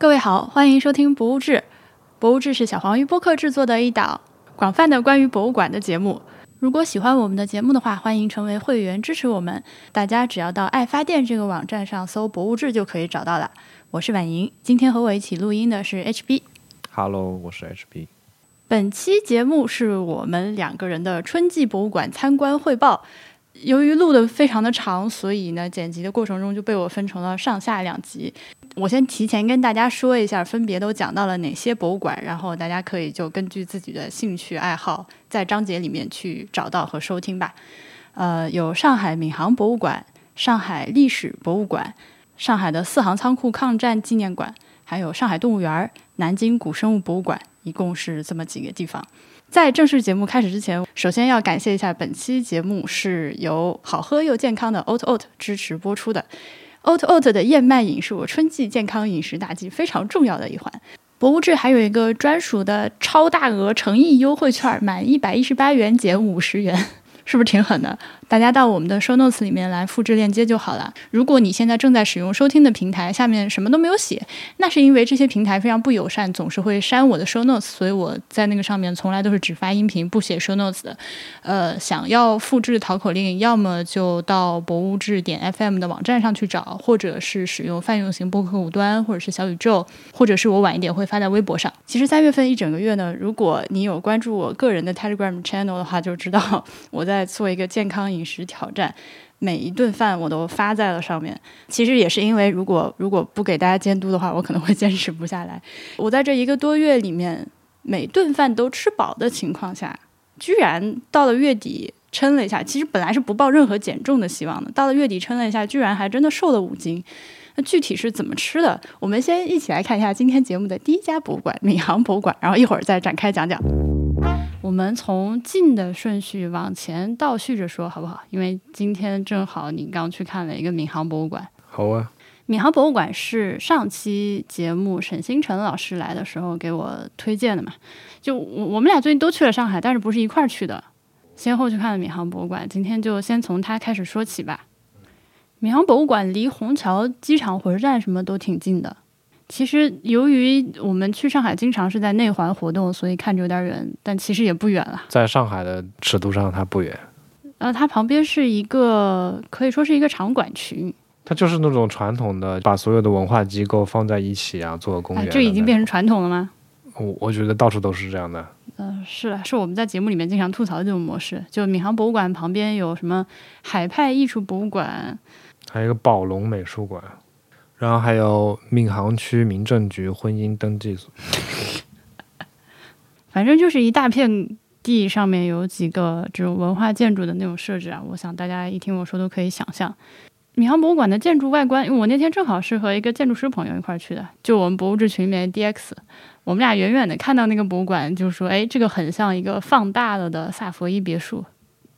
各位好，欢迎收听《博物志》。《博物志》是小黄鱼播客制作的一档广泛的关于博物馆的节目。如果喜欢我们的节目的话，欢迎成为会员支持我们。大家只要到爱发电这个网站上搜“博物志”就可以找到了。我是婉莹，今天和我一起录音的是 HB。Hello，我是 HB。本期节目是我们两个人的春季博物馆参观汇报。由于录的非常的长，所以呢，剪辑的过程中就被我分成了上下两集。我先提前跟大家说一下，分别都讲到了哪些博物馆，然后大家可以就根据自己的兴趣爱好，在章节里面去找到和收听吧。呃，有上海闵行博物馆、上海历史博物馆、上海的四行仓库抗战纪念馆，还有上海动物园、南京古生物博物馆，一共是这么几个地方。在正式节目开始之前，首先要感谢一下，本期节目是由好喝又健康的 Oat Oat 支持播出的。Oat Oat 的燕麦饮是我春季健康饮食大计非常重要的一环。博物志还有一个专属的超大额诚意优惠券，满一百一十八元减五十元，是不是挺狠的？大家到我们的 show notes 里面来复制链接就好了。如果你现在正在使用收听的平台，下面什么都没有写，那是因为这些平台非常不友善，总是会删我的 show notes，所以我在那个上面从来都是只发音频不写 show notes 的。呃，想要复制淘口令，要么就到博物志点 FM 的网站上去找，或者是使用泛用型播客客户端，或者是小宇宙，或者是我晚一点会发在微博上。其实三月份一整个月呢，如果你有关注我个人的 Telegram channel 的话，就知道 我在在做一个健康饮食挑战。每一顿饭我都发在了上面，其实也是因为如果如果不给大家监督的话，我可能会 坚持不下来。我在这一个多月里面，每顿饭都吃饱的情况下，居然到了月底称了一下，其实本来是不抱任何减重的希望的，到了月底称了一下，居然还真的瘦了五斤。那具体是怎么吃的？我们先一起来看一下今天节目的第一家博物馆——闵行博物馆，然后一会儿再展开讲讲。我们从近的顺序往前倒叙着说，好不好？因为今天正好你刚去看了一个闵行博物馆。好啊，闵行博物馆是上期节目沈星辰老师来的时候给我推荐的嘛？就我我们俩最近都去了上海，但是不是一块儿去的，先后去看了闵行博物馆。今天就先从他开始说起吧。闵行博物馆离虹桥机场、火车站什么都挺近的。其实，由于我们去上海经常是在内环活动，所以看着有点远，但其实也不远了。在上海的尺度上，它不远。呃，它旁边是一个可以说是一个场馆群，它就是那种传统的把所有的文化机构放在一起啊，做个公园哎，这已经变成传统了吗？我我觉得到处都是这样的。嗯、是是我们在节目里面经常吐槽的这种模式。就闵行博物馆旁边有什么海派艺术博物馆，还有一个宝龙美术馆，然后还有闵行区民政局婚姻登记所。反正就是一大片地上面有几个这种文化建筑的那种设置啊。我想大家一听我说都可以想象。闵行博物馆的建筑外观，因为我那天正好是和一个建筑师朋友一块儿去的，就我们博物志群里面 DX，我们俩远远的看到那个博物馆，就说：“哎，这个很像一个放大了的萨佛伊别墅。”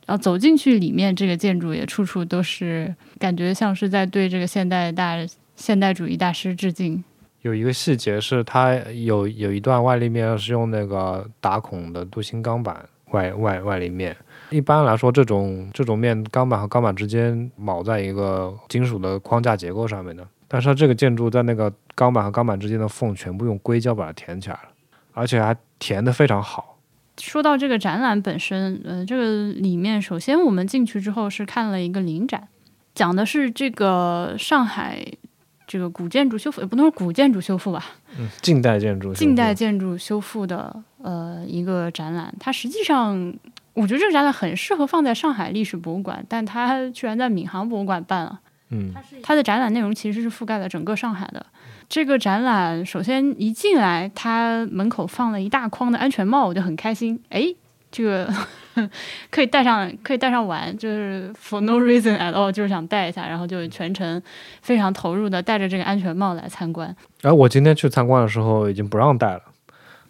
然后走进去，里面这个建筑也处处都是感觉像是在对这个现代大现代主义大师致敬。有一个细节是，它有有一段外立面是用那个打孔的镀锌钢板外外外立面。一般来说，这种这种面钢板和钢板之间铆在一个金属的框架结构上面的。但是它这个建筑在那个钢板和钢板之间的缝全部用硅胶把它填起来了，而且还填的非常好。说到这个展览本身，呃，这个里面首先我们进去之后是看了一个临展，讲的是这个上海这个古建筑修复，也不能说古建筑修复吧，嗯，近代建筑，近代建筑修复的呃一个展览。它实际上，我觉得这个展览很适合放在上海历史博物馆，但它居然在闵行博物馆办了。嗯，它的展览内容其实是覆盖了整个上海的。这个展览首先一进来，它门口放了一大筐的安全帽，我就很开心。哎，这个 可以戴上，可以戴上玩，就是 for no reason at all，就是想戴一下，然后就全程非常投入的戴着这个安全帽来参观。然后我今天去参观的时候已经不让戴了，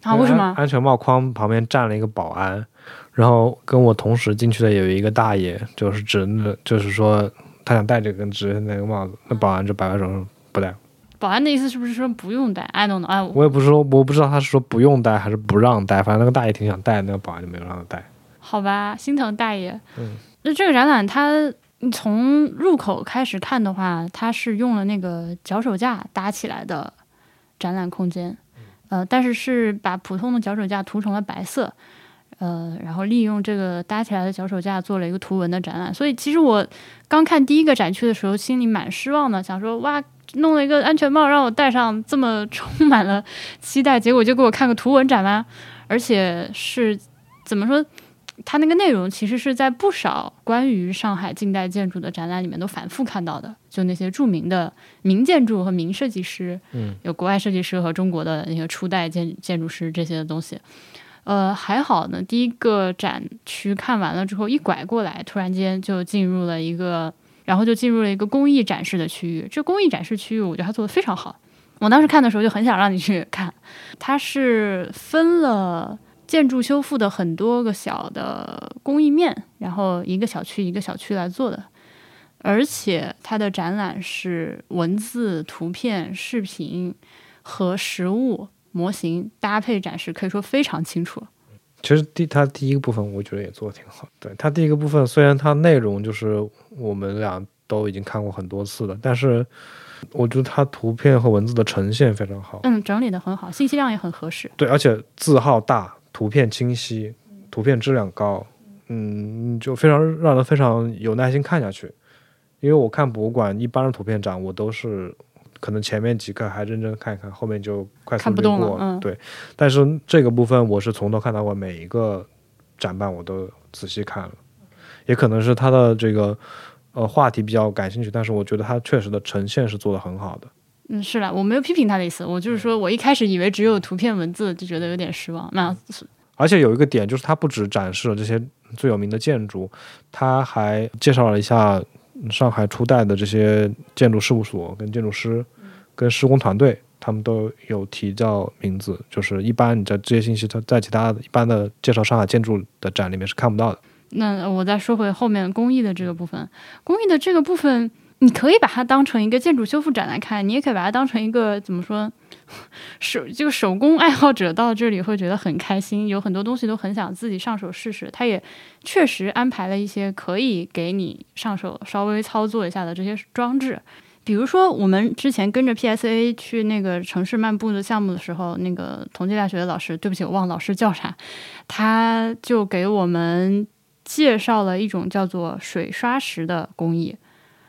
啊，为什么？安安全帽框旁边站了一个保安，然后跟我同时进去的有一个大爷，就是指那，就是说他想戴这个直那个帽子，那保安就摆摆手说不戴。保安的意思是不是说不用戴？I don't know，哎，我也不是说，我不知道他是说不用戴还是不让戴，反正那个大爷挺想戴，那个保安就没有让他戴。好吧，心疼大爷。嗯，那这个展览它你从入口开始看的话，它是用了那个脚手架搭起来的展览空间，呃，但是是把普通的脚手架涂成了白色，呃，然后利用这个搭起来的脚手架做了一个图文的展览。所以其实我刚看第一个展区的时候，心里蛮失望的，想说哇，弄了一个安全帽让我戴上，这么充满了期待，结果就给我看个图文展吗？而且是怎么说？它那个内容其实是在不少关于上海近代建筑的展览里面都反复看到的，就那些著名的名建筑和名设计师，嗯，有国外设计师和中国的那些初代建建筑师这些东西。呃，还好呢，第一个展区看完了之后，一拐过来，突然间就进入了一个，然后就进入了一个工艺展示的区域。这工艺展示区域，我觉得它做的非常好。我当时看的时候就很想让你去看，它是分了。建筑修复的很多个小的工艺面，然后一个小区一个小区来做的，而且它的展览是文字、图片、视频和实物模型搭配展示，可以说非常清楚。其实第它第一个部分我觉得也做的挺好。对它第一个部分，虽然它内容就是我们俩都已经看过很多次了，但是我觉得它图片和文字的呈现非常好。嗯，整理的很好，信息量也很合适。对，而且字号大。图片清晰，图片质量高，嗯，就非常让人非常有耐心看下去。因为我看博物馆一般的图片展，我都是可能前面几个还认真看一看，后面就快速略过。嗯，对。但是这个部分我是从头看到尾，每一个展板我都仔细看了。也可能是他的这个呃话题比较感兴趣，但是我觉得他确实的呈现是做的很好的。嗯，是啦，我没有批评他的意思，我就是说我一开始以为只有图片文字，就觉得有点失望。那而且有一个点就是，他不只展示了这些最有名的建筑，他还介绍了一下上海初代的这些建筑事务所、跟建筑师、跟施工团队，他们都有提到名字。就是一般你在这些信息，他在其他一般的介绍上海建筑的展里面是看不到的。那我再说回后面工艺的这个部分，工艺的这个部分。你可以把它当成一个建筑修复展来看，你也可以把它当成一个怎么说手就手工爱好者到这里会觉得很开心，有很多东西都很想自己上手试试。他也确实安排了一些可以给你上手稍微操作一下的这些装置，比如说我们之前跟着 PSA 去那个城市漫步的项目的时候，那个同济大学的老师，对不起，我忘了老师叫啥，他就给我们介绍了一种叫做水刷石的工艺。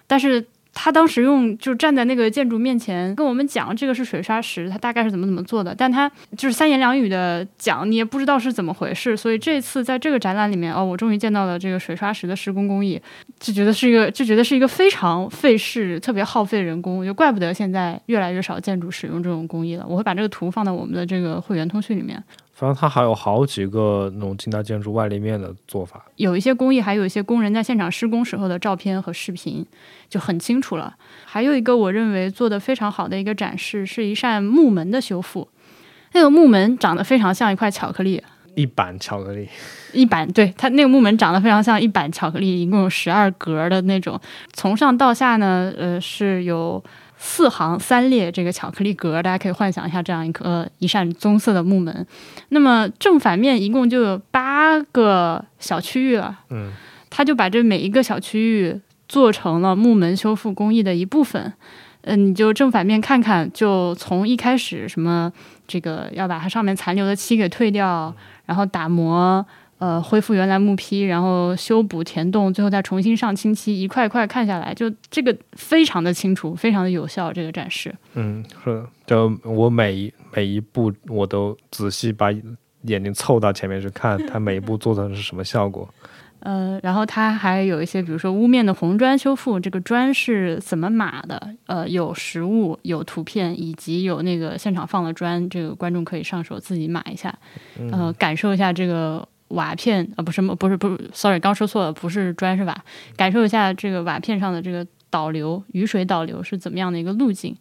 但是他当时用就站在那个建筑面前跟我们讲这个是水刷石，他大概是怎么怎么做的，但他就是三言两语的讲，你也不知道是怎么回事。所以这次在这个展览里面，哦，我终于见到了这个水刷石的施工工艺，就觉得是一个就觉得是一个非常费事、特别耗费人工，就怪不得现在越来越少建筑使用这种工艺了。我会把这个图放在我们的这个会员通讯里面。反正它还有好几个那种近代建筑外立面的做法，有一些工艺，还有一些工人在现场施工时候的照片和视频就很清楚了。还有一个我认为做的非常好的一个展示，是一扇木门的修复。那个木门长得非常像一块巧克力，一板巧克力，一板对它那个木门长得非常像一板巧克力，一共有十二格的那种，从上到下呢，呃是有。四行三列这个巧克力格，大家可以幻想一下这样一颗一扇棕色的木门。那么正反面一共就有八个小区域了。嗯，他就把这每一个小区域做成了木门修复工艺的一部分。嗯，你就正反面看看，就从一开始什么这个要把它上面残留的漆给退掉，然后打磨。呃，恢复原来木坯，然后修补填洞，最后再重新上清漆，一块块看下来，就这个非常的清楚，非常的有效。这个展示，嗯，是，就我每一每一步我都仔细把眼睛凑到前面去看，它每一步做的是什么效果。呃，然后它还有一些，比如说屋面的红砖修复，这个砖是怎么码的？呃，有实物，有图片，以及有那个现场放的砖，这个观众可以上手自己码一下，呃，感受一下这个。瓦片啊，不是不是不是，sorry，刚说错了，不是砖是瓦。感受一下这个瓦片上的这个导流，雨水导流是怎么样的一个路径，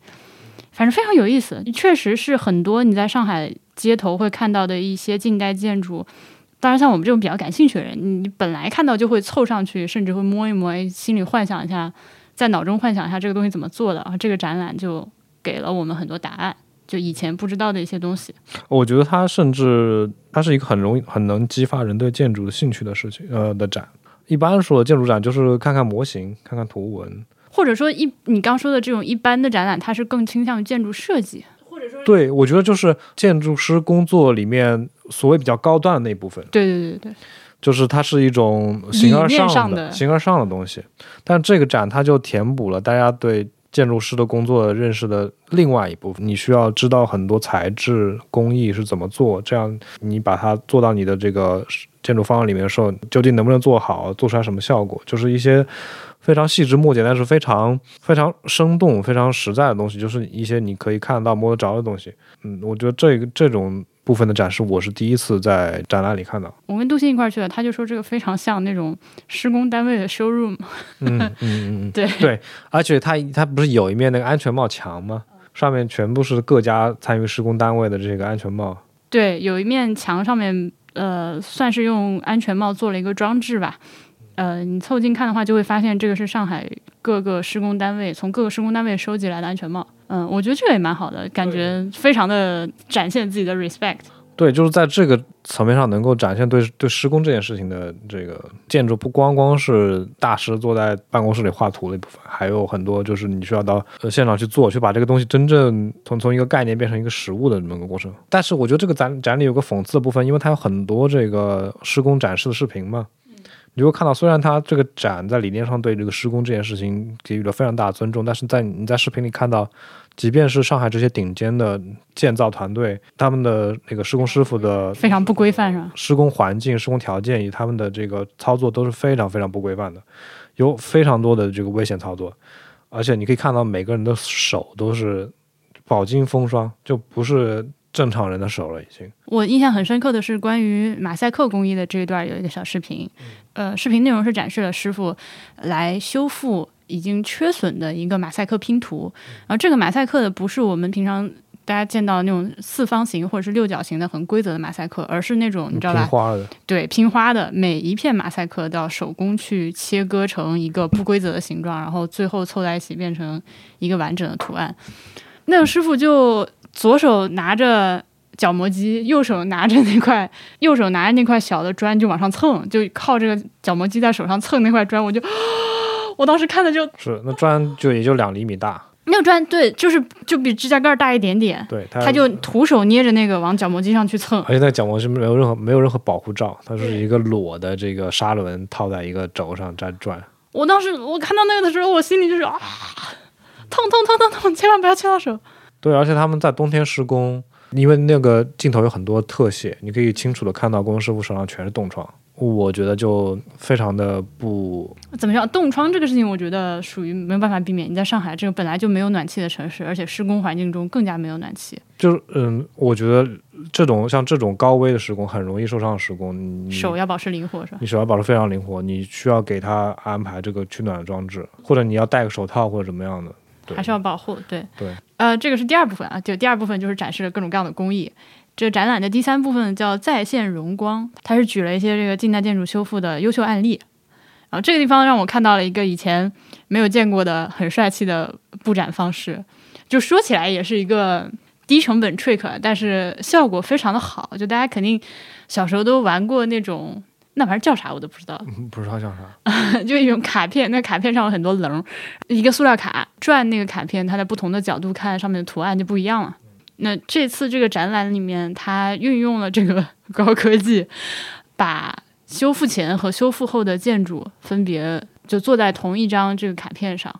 反正非常有意思。确实是很多你在上海街头会看到的一些近代建筑。当然，像我们这种比较感兴趣的人，你本来看到就会凑上去，甚至会摸一摸，心里幻想一下，在脑中幻想一下这个东西怎么做的啊。这个展览就给了我们很多答案。就以前不知道的一些东西，我觉得它甚至它是一个很容易、很能激发人对建筑的兴趣的事情，呃的展。一般说的建筑展就是看看模型、看看图文，或者说一你刚说的这种一般的展览，它是更倾向于建筑设计，或者说对，我觉得就是建筑师工作里面所谓比较高端的那一部分，对对对对，就是它是一种形而上的。形而上的东西。但这个展它就填补了大家对建筑师的工作认识的另外一部分。你需要知道很多材质工艺是怎么做，这样你把它做到你的这个建筑方案里面的时候，究竟能不能做好，做出来什么效果，就是一些。非常细枝末节，但是非常非常生动、非常实在的东西，就是一些你可以看得到、摸得着的东西。嗯，我觉得这个这种部分的展示，我是第一次在展览里看到。我跟杜鑫一块儿去的，他就说这个非常像那种施工单位的 showroom。嗯嗯嗯嗯，对对，而且它它不是有一面那个安全帽墙吗？上面全部是各家参与施工单位的这个安全帽。对，有一面墙上面，呃，算是用安全帽做了一个装置吧。呃，你凑近看的话，就会发现这个是上海各个施工单位从各个施工单位收集来的安全帽。嗯，我觉得这个也蛮好的，感觉非常的展现自己的 respect。对，就是在这个层面上能够展现对对施工这件事情的这个建筑，不光光是大师坐在办公室里画图的一部分，还有很多就是你需要到呃现场去做，去把这个东西真正从从一个概念变成一个实物的这么个过程。但是我觉得这个展展里有个讽刺的部分，因为它有很多这个施工展示的视频嘛。你会看到，虽然它这个展在理念上对这个施工这件事情给予了非常大的尊重，但是在你在视频里看到，即便是上海这些顶尖的建造团队，他们的那个施工师傅的非常不规范，是吧？施工环境、施工条件以及他们的这个操作都是非常非常不规范的，有非常多的这个危险操作，而且你可以看到每个人的手都是饱经风霜，就不是。正常人的手了，已经。我印象很深刻的是关于马赛克工艺的这一段有一个小视频，呃，视频内容是展示了师傅来修复已经缺损的一个马赛克拼图。然后这个马赛克的不是我们平常大家见到那种四方形或者是六角形的很规则的马赛克，而是那种你知道吧？拼花的。对，拼花的，每一片马赛克都要手工去切割成一个不规则的形状，然后最后凑在一起变成一个完整的图案。那个师傅就。左手拿着角磨机，右手拿着那块，右手拿着那块小的砖就往上蹭，就靠这个角磨机在手上蹭那块砖，我就，我当时看的就是那砖就也就两厘米大，那个砖对，就是就比指甲盖大一点点，对，他就徒手捏着那个往角磨机上去蹭，而且那角磨是没有任何没有任何保护罩，它是一个裸的这个砂轮套在一个轴上在转。我当时我看到那个的时候，我心里就是啊，痛痛痛痛痛，千万不要切到手。对，而且他们在冬天施工，因为那个镜头有很多特写，你可以清楚的看到工师傅手上全是冻疮。我觉得就非常的不怎么样。冻疮这个事情，我觉得属于没有办法避免。你在上海这个本来就没有暖气的城市，而且施工环境中更加没有暖气。就是嗯，我觉得这种像这种高危的施工，很容易受伤。施工，你手要保持灵活是吧？你手要保持非常灵活，你需要给他安排这个取暖的装置，或者你要戴个手套或者怎么样的。还是要保护，对对，呃，这个是第二部分啊，就第二部分就是展示了各种各样的工艺。这展览的第三部分叫在线荣光，它是举了一些这个近代建筑修复的优秀案例。然后这个地方让我看到了一个以前没有见过的很帅气的布展方式，就说起来也是一个低成本 trick，但是效果非常的好。就大家肯定小时候都玩过那种。那玩意儿叫啥我都不知道，不知道叫啥，就一种卡片，那卡片上有很多棱，一个塑料卡转那个卡片，它在不同的角度看上面的图案就不一样了。那这次这个展览里面，它运用了这个 高科技，把修复前和修复后的建筑分别就做在同一张这个卡片上，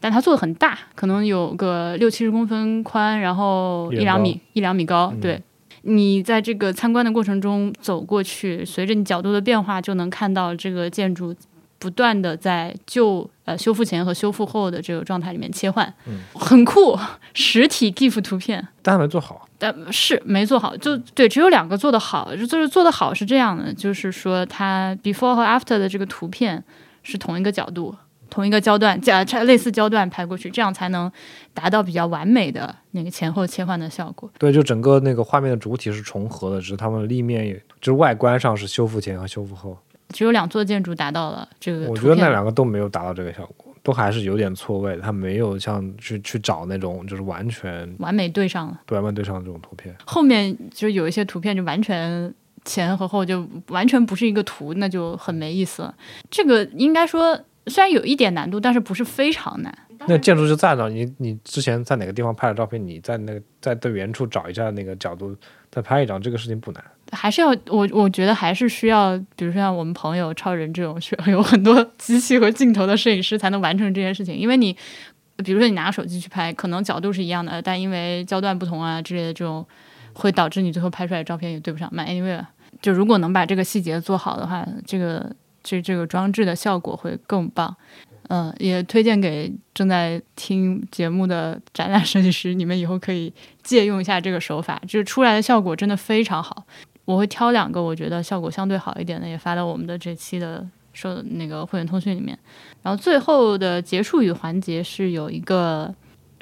但它做的很大，可能有个六七十公分宽，然后一两米一两米高，对。你在这个参观的过程中走过去，随着你角度的变化，就能看到这个建筑不断的在旧呃修复前和修复后的这个状态里面切换，嗯，很酷，实体 GIF 图片，但没做好，但是没做好，就对，只有两个做的好，就是做的好是这样的，就是说它 before 和 after 的这个图片是同一个角度。同一个焦段，加类似焦段拍过去，这样才能达到比较完美的那个前后切换的效果。对，就整个那个画面的主体是重合的，只是它们立面也就是外观上是修复前和修复后。只有两座建筑达到了这个。我觉得那两个都没有达到这个效果，都还是有点错位。它没有像去去找那种就是完全完美对上了，对完美对上的这种图片。后面就有一些图片就完全前和后就完全不是一个图，那就很没意思了。这个应该说。虽然有一点难度，但是不是非常难。那建筑就在那，你你之前在哪个地方拍的照片，你在那个在对原处找一下那个角度，再拍一张，这个事情不难。还是要我我觉得还是需要，比如说像我们朋友超人这种，需要有很多 机器和镜头的摄影师才能完成这件事情。因为你，比如说你拿手机去拍，可能角度是一样的，但因为焦段不同啊之类的这种，会导致你最后拍出来的照片也对不上。买 anyway，就如果能把这个细节做好的话，这个这这个装置的效果会更棒。嗯，也推荐给正在听节目的展览设计师，你们以后可以借用一下这个手法，就是出来的效果真的非常好。我会挑两个我觉得效果相对好一点的，也发到我们的这期的说那个会员通讯里面。然后最后的结束语环节是有一个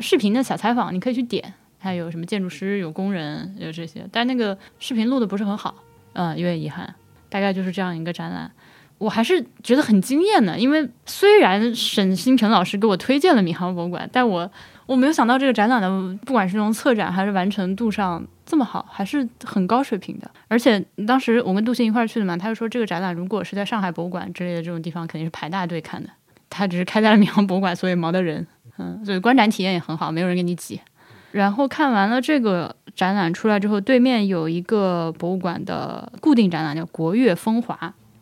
视频的小采访，你可以去点，还有什么建筑师、有工人、有这些，但那个视频录的不是很好，嗯，有点遗憾。大概就是这样一个展览。我还是觉得很惊艳的，因为虽然沈星辰老师给我推荐了闵行博物馆，但我我没有想到这个展览的不管是从策展还是完成度上这么好，还是很高水平的。而且当时我跟杜鑫一块儿去的嘛，他就说这个展览如果是在上海博物馆之类的这种地方，肯定是排大队看的。他只是开在了闵行博物馆，所以毛的人，嗯，所以观展体验也很好，没有人跟你挤。然后看完了这个展览出来之后，对面有一个博物馆的固定展览叫《国乐风华》。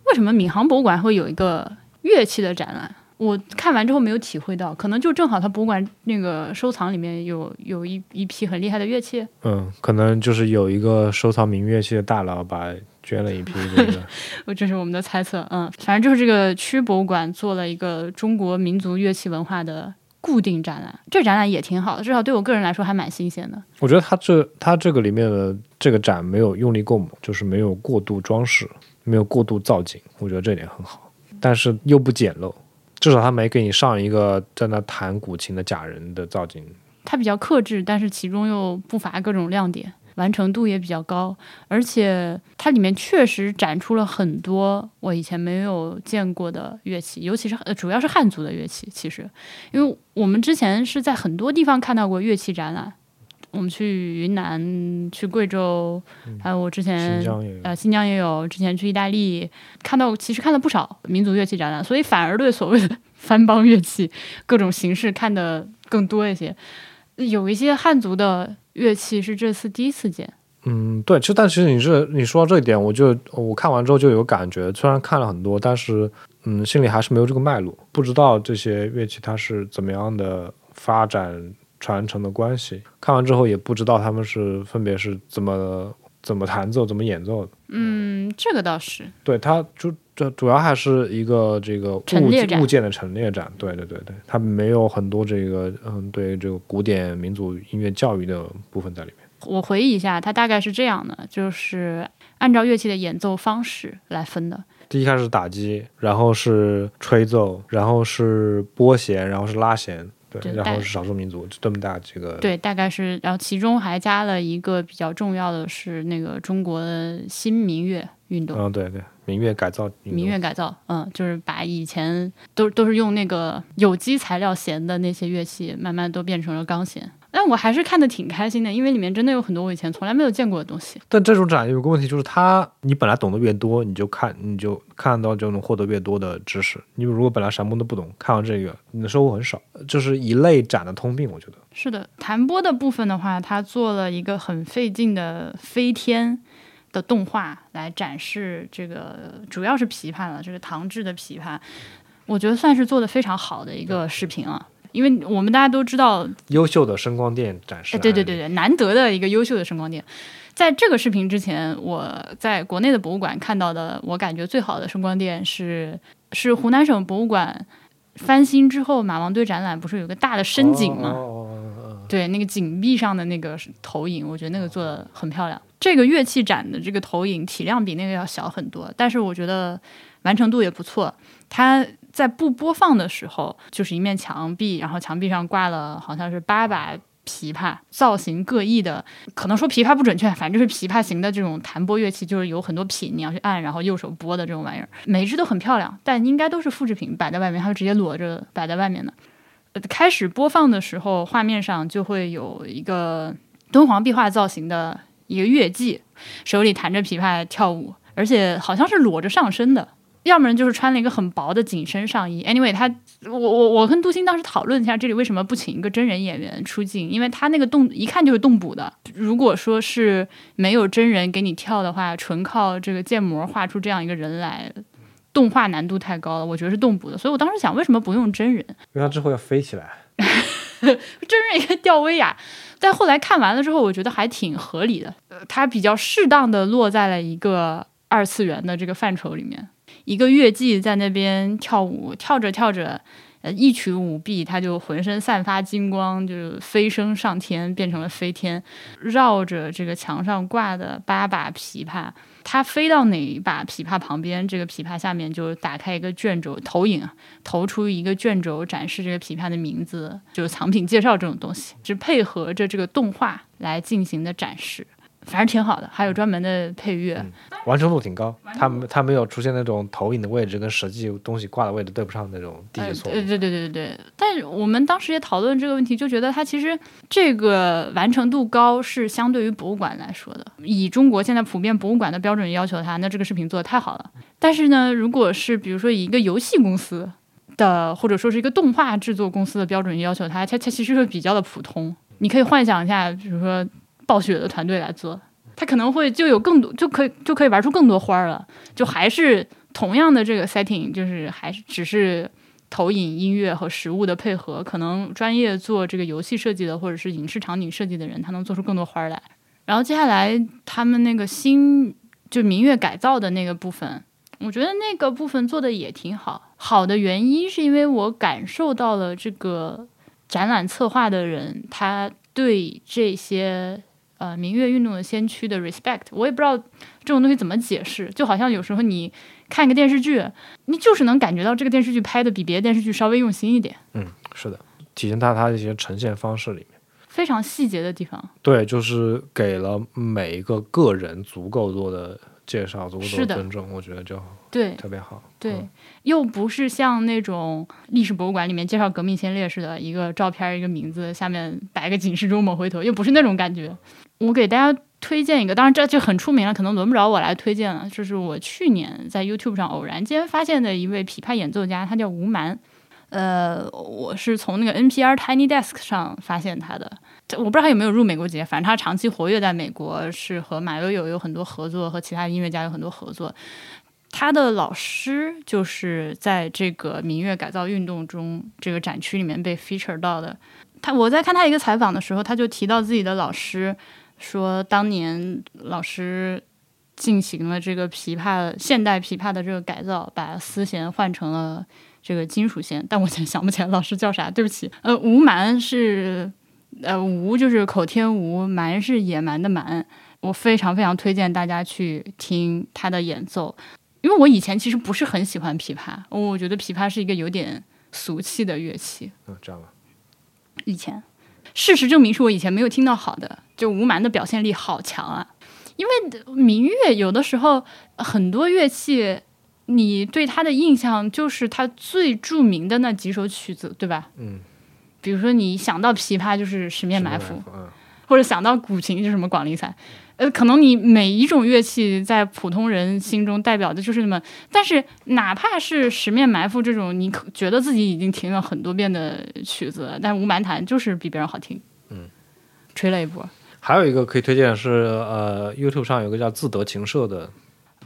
为什么闵行博物馆会有一个乐器的展览？我看完之后没有体会到，可能就正好他博物馆那个收藏里面有有一一批很厉害的乐器。嗯，可能就是有一个收藏民乐器的大佬把捐了一批这个。我这是我们的猜测，嗯，反正就是这个区博物馆做了一个中国民族乐器文化的固定展览，这展览也挺好的，至少对我个人来说还蛮新鲜的。我觉得他这他这个里面的这个展没有用力过猛，就是没有过度装饰。没有过度造景，我觉得这点很好，但是又不简陋，至少他没给你上一个在那弹古琴的假人的造景。它比较克制，但是其中又不乏各种亮点，完成度也比较高，而且它里面确实展出了很多我以前没有见过的乐器，尤其是呃主要是汉族的乐器。其实，因为我们之前是在很多地方看到过乐器展览。我们去云南、去贵州，还有我之前呃新疆也有。之前去意大利，看到其实看了不少民族乐器展览，所以反而对所谓的番邦乐器各种形式看的更多一些。有一些汉族的乐器是这次第一次见。嗯，对，其实但其实你是你说到这一点，我就我看完之后就有感觉，虽然看了很多，但是嗯，心里还是没有这个脉络，不知道这些乐器它是怎么样的发展。传承的关系，看完之后也不知道他们是分别是怎么怎么弹奏、怎么演奏的。嗯，这个倒是。对，它主主主要还是一个这个物物件的陈列展。对对对对，它没有很多这个嗯，对这个古典民族音乐教育的部分在里面。我回忆一下，它大概是这样的，就是按照乐器的演奏方式来分的。第一开始打击，然后是吹奏，然后是拨弦，然后是拉弦。对，然后是少数民族，就这么大这个。对，大概是，然后其中还加了一个比较重要的是那个中国的新民乐运动。嗯，对对，民乐改造。民乐改造，嗯，就是把以前都都是用那个有机材料弦的那些乐器，慢慢都变成了钢弦。但我还是看的挺开心的，因为里面真的有很多我以前从来没有见过的东西。但这种展有个问题，就是它你本来懂得越多，你就看你就看到就能获得越多的知识。你如果本来什么都不懂，看完这个你的收获很少，就是一类展的通病，我觉得。是的，弹拨的部分的话，它做了一个很费劲的飞天的动画来展示这个，主要是琵琶了，这个唐制的琵琶，我觉得算是做的非常好的一个视频了。因为我们大家都知道，优秀的声光电展示，对对对对，难得的一个优秀的声光电。在这个视频之前，我在国内的博物馆看到的，我感觉最好的声光电是是湖南省博物馆翻新之后，马王堆展览不是有个大的深井吗？对，那个井壁上的那个投影，我觉得那个做的很漂亮。这个乐器展的这个投影体量比那个要小很多，但是我觉得完成度也不错。它。在不播放的时候，就是一面墙壁，然后墙壁上挂了好像是八把琵琶，造型各异的。可能说琵琶不准确，反正就是琵琶型的这种弹拨乐器，就是有很多品，你要去按，然后右手拨的这种玩意儿，每一只都很漂亮，但应该都是复制品，摆在外面，它就直接裸着摆在外面的。开始播放的时候，画面上就会有一个敦煌壁画造型的一个乐伎，手里弹着琵琶跳舞，而且好像是裸着上身的。要么就是穿了一个很薄的紧身上衣。Anyway，他我我我跟杜鑫当时讨论一下，这里为什么不请一个真人演员出镜？因为他那个动一看就是动捕的。如果说是没有真人给你跳的话，纯靠这个建模画出这样一个人来，动画难度太高了，我觉得是动捕的。所以我当时想，为什么不用真人？因为他之后要飞起来，真人一个吊威亚。但后来看完了之后，我觉得还挺合理的。呃，它比较适当的落在了一个二次元的这个范畴里面。一个月季在那边跳舞，跳着跳着，呃，一曲舞毕，他就浑身散发金光，就飞升上天，变成了飞天，绕着这个墙上挂的八把琵琶，他飞到哪一把琵琶旁边，这个琵琶下面就打开一个卷轴投影，投出一个卷轴展示这个琵琶的名字，就是藏品介绍这种东西，是配合着这个动画来进行的展示。反正挺好的，还有专门的配乐，完成度挺高。他他没有出现那种投影的位置跟实际东西挂的位置对不上那种低级错误。对对对对对。但我们当时也讨论这个问题，就觉得它其实这个完成度高是相对于博物馆来说的。以中国现在普遍博物馆的标准要求它，那这个视频做的太好了。但是呢，如果是比如说以一个游戏公司的，或者说是一个动画制作公司的标准要求它，它它其实会比较的普通。你可以幻想一下，比如说。暴雪的团队来做，他可能会就有更多，就可以就可以玩出更多花儿了。就还是同样的这个 setting，就是还是只是投影、音乐和实物的配合。可能专业做这个游戏设计的或者是影视场景设计的人，他能做出更多花儿来。然后接下来他们那个新就明月改造的那个部分，我觉得那个部分做的也挺好。好的原因是因为我感受到了这个展览策划的人他对这些。呃，民乐运动的先驱的 respect，我也不知道这种东西怎么解释，就好像有时候你看一个电视剧，你就是能感觉到这个电视剧拍的比别的电视剧稍微用心一点。嗯，是的，体现在它的一些呈现方式里面，非常细节的地方。对，就是给了每一个个人足够多的。介绍足够多的尊重，我觉得就对特别好。对，又不是像那种历史博物馆里面介绍革命先烈似的，一个照片一个名字下面摆个警示钟猛回头，又不是那种感觉。我给大家推荐一个，当然这就很出名了，可能轮不着我来推荐了。就是我去年在 YouTube 上偶然间发现的一位琵琶演奏家，他叫吴蛮。呃，我是从那个 NPR Tiny Desk 上发现他的。我不知道他有没有入美国节，反正他长期活跃在美国，是和马友友有很多合作，和其他音乐家有很多合作。他的老师就是在这个民乐改造运动中这个展区里面被 feature 到的。他我在看他一个采访的时候，他就提到自己的老师说，当年老师进行了这个琵琶现代琵琶的这个改造，把丝弦换成了这个金属弦。但我现在想不起来老师叫啥，对不起。呃，吴蛮是。呃，吴就是口天吴，蛮是野蛮的蛮。我非常非常推荐大家去听他的演奏，因为我以前其实不是很喜欢琵琶，我觉得琵琶是一个有点俗气的乐器。嗯，这样吧。以前，事实证明是我以前没有听到好的，就吴蛮的表现力好强啊。因为民乐有的时候很多乐器，你对他的印象就是他最著名的那几首曲子，对吧？嗯。比如说，你想到琵琶就是《十面埋伏》，嗯，或者想到古琴就是什么《广陵散》，呃，可能你每一种乐器在普通人心中代表的就是那么，但是哪怕是《十面埋伏》这种，你可觉得自己已经听了很多遍的曲子，但无蛮弹就是比别人好听，嗯，吹了一波。还有一个可以推荐是，呃，YouTube 上有个叫自得琴社的。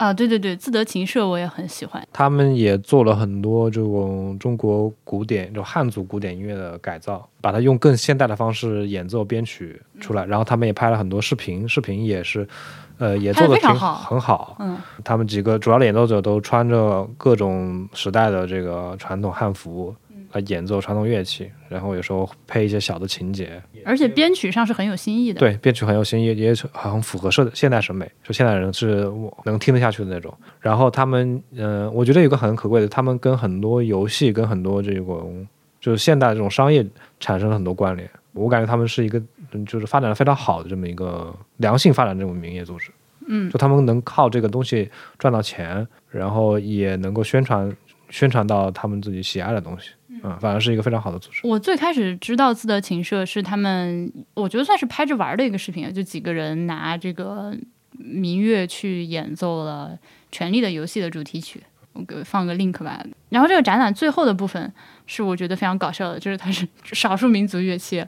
啊，对对对，自得琴社我也很喜欢。他们也做了很多这种中国古典，就汉族古典音乐的改造，把它用更现代的方式演奏编曲出来。然后他们也拍了很多视频，视频也是，呃，也做的挺很好。嗯，他们几个主要的演奏者都穿着各种时代的这个传统汉服。来演奏传统乐器，然后有时候配一些小的情节，而且编曲上是很有新意的。对，编曲很有新意，也很符合社现代审美，就现代人是能听得下去的那种。然后他们，嗯，我觉得有个很可贵的，他们跟很多游戏、跟很多这种就是现代这种商业产生了很多关联。我感觉他们是一个，就是发展的非常好的这么一个良性发展这种民业组织。嗯，就他们能靠这个东西赚到钱，然后也能够宣传宣传到他们自己喜爱的东西。嗯，反而是一个非常好的组织。我最开始知道自得琴社是他们，我觉得算是拍着玩的一个视频，就几个人拿这个民乐去演奏了《权力的游戏》的主题曲。我给放个 link 吧。然后这个展览最后的部分是我觉得非常搞笑的，就是它是 少数民族乐器，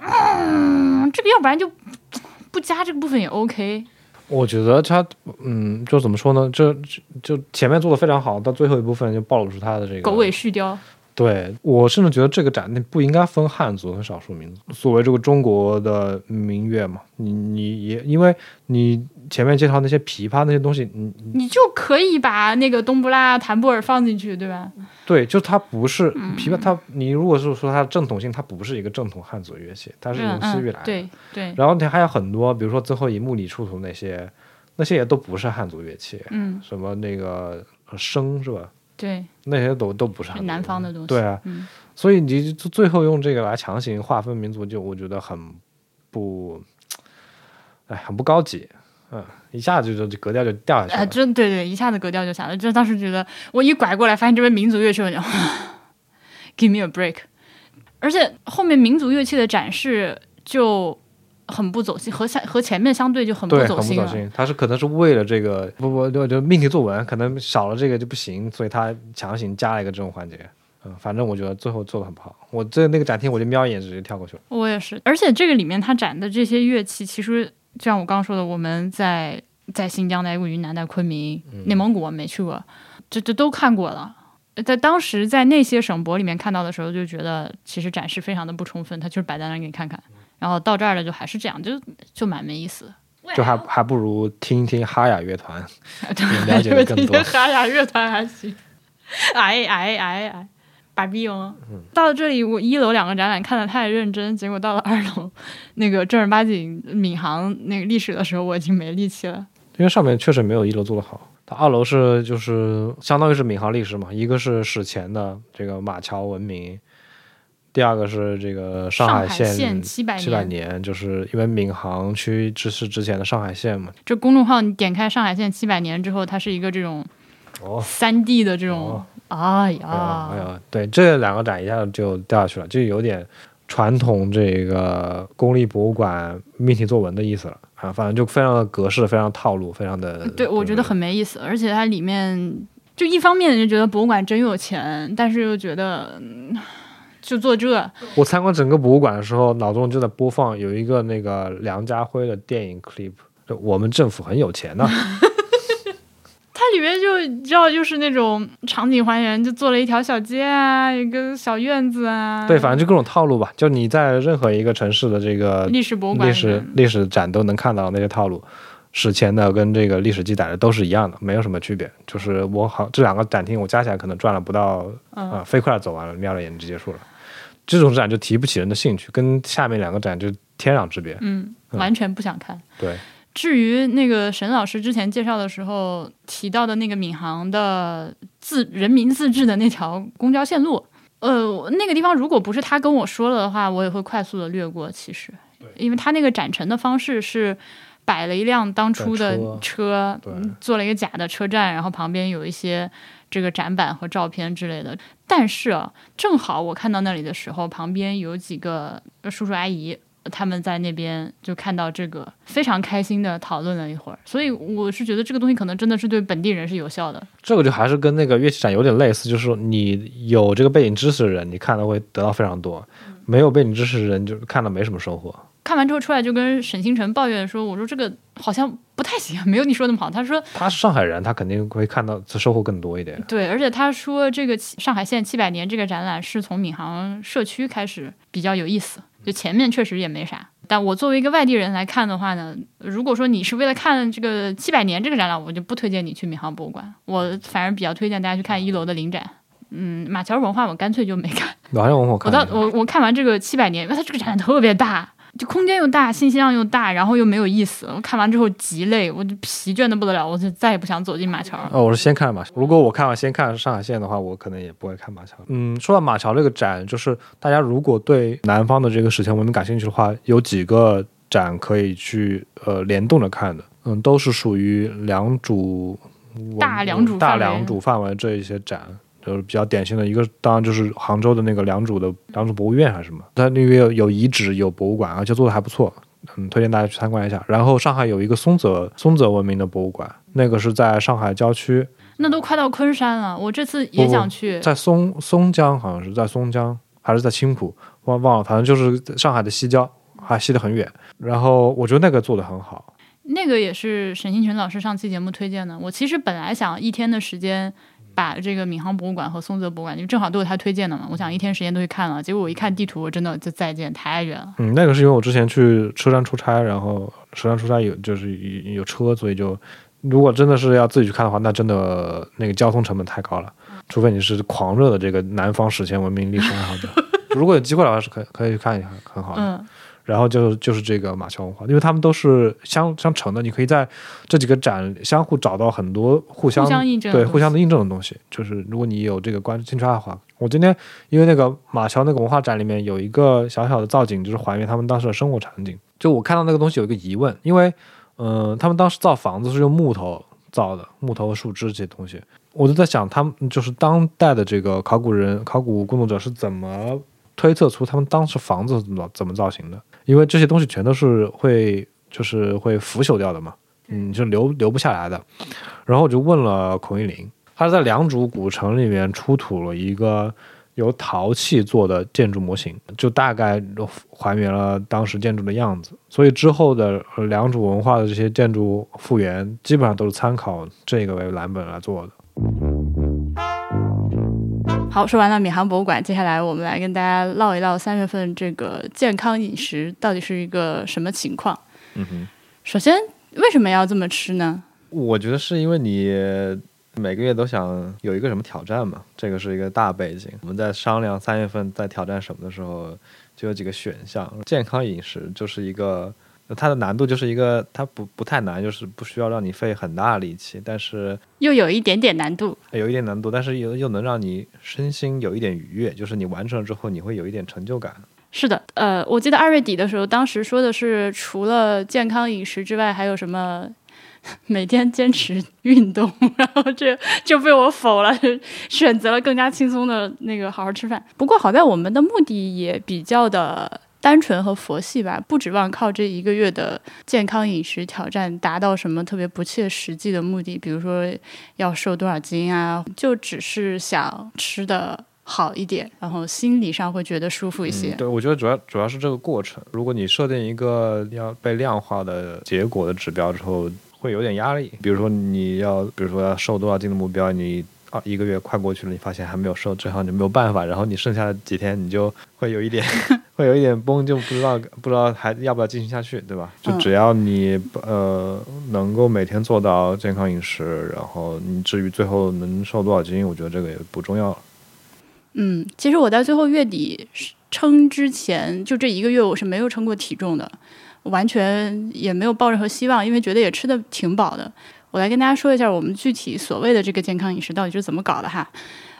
嗯，这个要不然就不加这个部分也 OK。我觉得他，嗯，就怎么说呢？这就就前面做的非常好，到最后一部分就暴露出他的这个狗尾续貂。对我甚至觉得这个展那不应该分汉族和少数民族。所谓这个中国的民乐嘛，你你也因为你前面介绍那些琵琶那些东西，你你就可以把那个冬不拉、弹布尔放进去，对吧？对，就它不是嗯琵琶，它你如果是说它的正统性，它不是一个正统汉族乐器，它是嗯从西域来的。嗯，对对，然后你还有很多，比如说最后以木里出土那些，那些也都不是汉族乐器，嗯什么那个呃笙是吧？对，那些都都不是南方的东西。对啊，嗯所以你就最后用这个来强行划分民族，就我觉得很不，哎，很不高级，嗯，一下子就就格调就掉下去啊，了。真对对，一下子格调就下来。就当时觉得，我一拐过来，发现这边民族乐器，我 就 give me a break。而且后面民族乐器的展示就很不走心，和下和前面相对就很不，走心了。很不走心。他是可能是为了这个，不不，就就命题作文，可能少了这个就不行，所以他强行加了一个这种环节。嗯，反正我觉得最后做的很不好。我这那个展厅，我就瞄一眼直接跳过去了。我也是，而且这个里面他展的这些乐器，其实就像我刚刚说的，我们在在新疆、在云南、在昆明、内蒙古我没去过，这这都看过了。在当时在那些省博里面看到的时候，就觉得其实展示非常的不充分，他就是摆在那儿给你看看。然后到这儿了就还是这样，就就蛮没意思的。就还还不如听一听哈雅乐团，了解的 更多哈雅乐团还行。哎哎哎哎，把逼哦！到了这里，我一楼两个展览看的太认真，结果到了二楼，那个正儿八经闵行那个历史的时候，我已经没力气了。因为上面确实没有一楼做的好。它二楼是就是相当于是闵行历史嘛，一个是史前的这个马桥文明，第二个是这个上海海县七百七百年，就是因为闵行区之是之前的上海县嘛。这公众号你点开上海县七百年之后，它是一个这种哦，三 D 的这种，哦哎哎呀呀，哎呀，对，这两个展一下就掉下去了，就有点传统这个公立博物馆命题作文的意思了啊，反正就非常的格式，非常套路，非常的。对，我觉得很没意思，而且它里面就一方面就觉得博物馆真有钱，但是又觉得。嗯就做这，我参观整个博物馆的时候，脑中就在播放有一个那个梁家辉的电影 clip，就我们政府很有钱呢。它里面就你知道，就是那种场景还原，就做了一条小街啊，一个小院子啊。对，反正就各种套路吧。就你在任何一个城市的这个历史博物馆历史历史展都能看到那些套路，史前的跟这个历史记载的都是一样的，没有什么区别。就是我好这两个展厅我加起来可能转了不到嗯啊、飞快的走完了，瞄了一眼就结束了。这种展就提不起人的兴趣，跟下面两个展就天壤之别。嗯，嗯完全不想看。对，至于那个沈老师之前介绍的时候提到的那个闵行的自人民自治的那条公交线路，呃，那个地方如果不是他跟我说了的话，我也会快速的略过。其实，因为他那个展陈的方式是摆了一辆当初的车做了一个假的车站，然后旁边有一些这个展板和照片之类的。但是啊，正好我看到那里的时候，旁边有几个叔叔阿姨。他们在那边就看到这个，非常开心的讨论了一会儿，所以我是觉得这个东西可能真的是对本地人是有效的。这个就还是跟那个乐器展有点类似，就是说你有这个背景知识的人，你看的会得到非常多；没有背景知识的人，就看了没什么收获。看完之后出来就跟沈星辰抱怨说：“我说这个好像不太行，没有你说那么好。”他说他是上海人，他肯定会看到收获更多一点：“。对，而且他说这个上海县七百年这个展览是从闵行社区开始比较有意思，就前面确实也没啥。但我作为一个外地人来看的话呢，如果说你是为了看这个七百年这个展览，我就不推荐你去闵行博物馆，我反而比较推荐大家去看一楼的临展。嗯，马桥文化我干脆就没看。马桥文化我到我我看完这个七百年，因为它这个展览特别大，就空间又大，信息量又大，然后又没有意思。我看完之后极累，我就疲倦的不得了，我就再也不想走进马桥了。哦，我是先看马桥。如果我看完先看上海线的话，我可能也不会看马桥。嗯，说到马桥这个展，就是大家如果对南方的这个史前文明感兴趣的话，有几个展可以去呃联动着看的。嗯，都是属于良渚大良渚大良渚范围这一些展。就是比较典型的一个，当然就是杭州的那个良渚的良渚博物院还是什么，它那边有有遗址有博物馆，而且做的还不错，嗯，推荐大家去参观一下。然后上海有一个松泽松泽文明的博物馆，那个是在上海郊区，那都快到昆山了，我这次也想去。在松松江，好像是在松江还是在青浦，忘忘了，反正就是上海的西郊，还西得很远。然后我觉得那个做的很好。那个也是沈星群老师上期节目推荐的。我其实本来想一天的时间把这个闵行博物馆和松泽博物馆，因为正好都是他推荐的嘛。我想一天时间都去看了，结果我一看地图，我真的就再见，太远了。嗯，那个是因为我之前去车站出差，然后车站出差有就是有车，所以就如果真的是要自己去看的话，那真的那个交通成本太高了。除非你是狂热的这个南方史前文明历史爱好者，如果有机会的话，是可可以去看一下，很好的。嗯。然后就就是这个马桥文化，因为他们都是相相成的，你可以在这几个展相互找到很多互相对互相的印证的东西。就是如果你有这个关兴趣爱好，我今天因为那个马桥那个文化展里面有一个小小的造景，就是还原他们当时的生活场景。就我看到那个东西有一个疑问，因为嗯，他们当时造房子是用木头造的，木头和树枝这些东西，我就在想，他们就是当代的这个考古人、考古工作者是怎么推测出他们当时房子怎么怎么造型的？因为这些东西全都是会，就是会腐朽掉的嘛，嗯，就留留不下来的。然后我就问了孔玉林，他是在良渚古城里面出土了一个由陶器做的建筑模型，就大概还原了当时建筑的样子。所以之后的良渚文化的这些建筑复原，基本上都是参考这个为蓝本来做的。好，说完了闵行博物馆，接下来我们来跟大家唠一唠三月份这个健康饮食到底是一个什么情况。嗯哼，首先为什么要这么吃呢？我觉得是因为你每个月都想有一个什么挑战嘛，这个是一个大背景。我们在商量三月份在挑战什么的时候，就有几个选项，健康饮食就是一个。它的难度就是一个，它不不太难，就是不需要让你费很大的力气，但是又有一点点难度，有一点难度，但是又又能让你身心有一点愉悦，就是你完成了之后，你会有一点成就感。是的，呃，我记得二月底的时候，当时说的是除了健康饮食之外，还有什么 每天坚持运动，然后这就被我否了，选择了更加轻松的那个好好吃饭。不过好在我们的目的也比较的。单纯和佛系吧，不指望靠这一个月的健康饮食挑战达到什么特别不切实际的目的，比如说要瘦多少斤啊，就只是想吃的好一点，然后心理上会觉得舒服一些。对，我觉得主要主要是这个过程。如果你设定一个要被量化的结果的指标之后，会有点压力。比如说你要，比如说要瘦多少斤的目标，你。啊，一个月快过去了，你发现还没有瘦，这样就没有办法。然后你剩下的几天，你就会有一点，会有一点崩，就不知道不知道还要不要进行下去，对吧？就只要你呃能够每天做到健康饮食，然后你至于最后能瘦多少斤，我觉得这个也不重要。嗯，其实我在最后月底称之前，就这一个月我是没有称过体重的，完全也没有抱任何希望，因为觉得也吃的挺饱的。我来跟大家说一下，我们具体所谓的这个健康饮食到底是怎么搞的哈，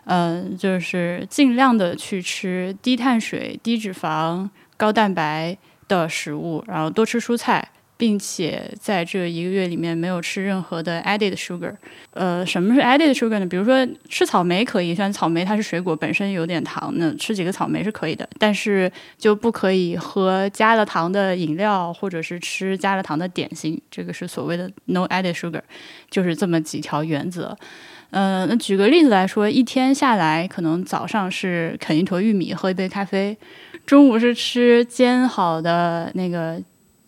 嗯，就是尽量的去吃低碳水、低脂肪、高蛋白的食物，然后多吃蔬菜。并且在这一个月里面没有吃任何的 added sugar。呃，什么是 added sugar 呢？比如说吃草莓可以，虽然草莓它是水果，本身有点糖，那吃几个草莓是可以的，但是就不可以喝加了糖的饮料，或者是吃加了糖的点心。这个是所谓的 no added sugar，就是这么几条原则。嗯，那举个例子来说，一天下来，可能早上是啃一坨玉米，喝一杯咖啡，中午是吃煎好的那个。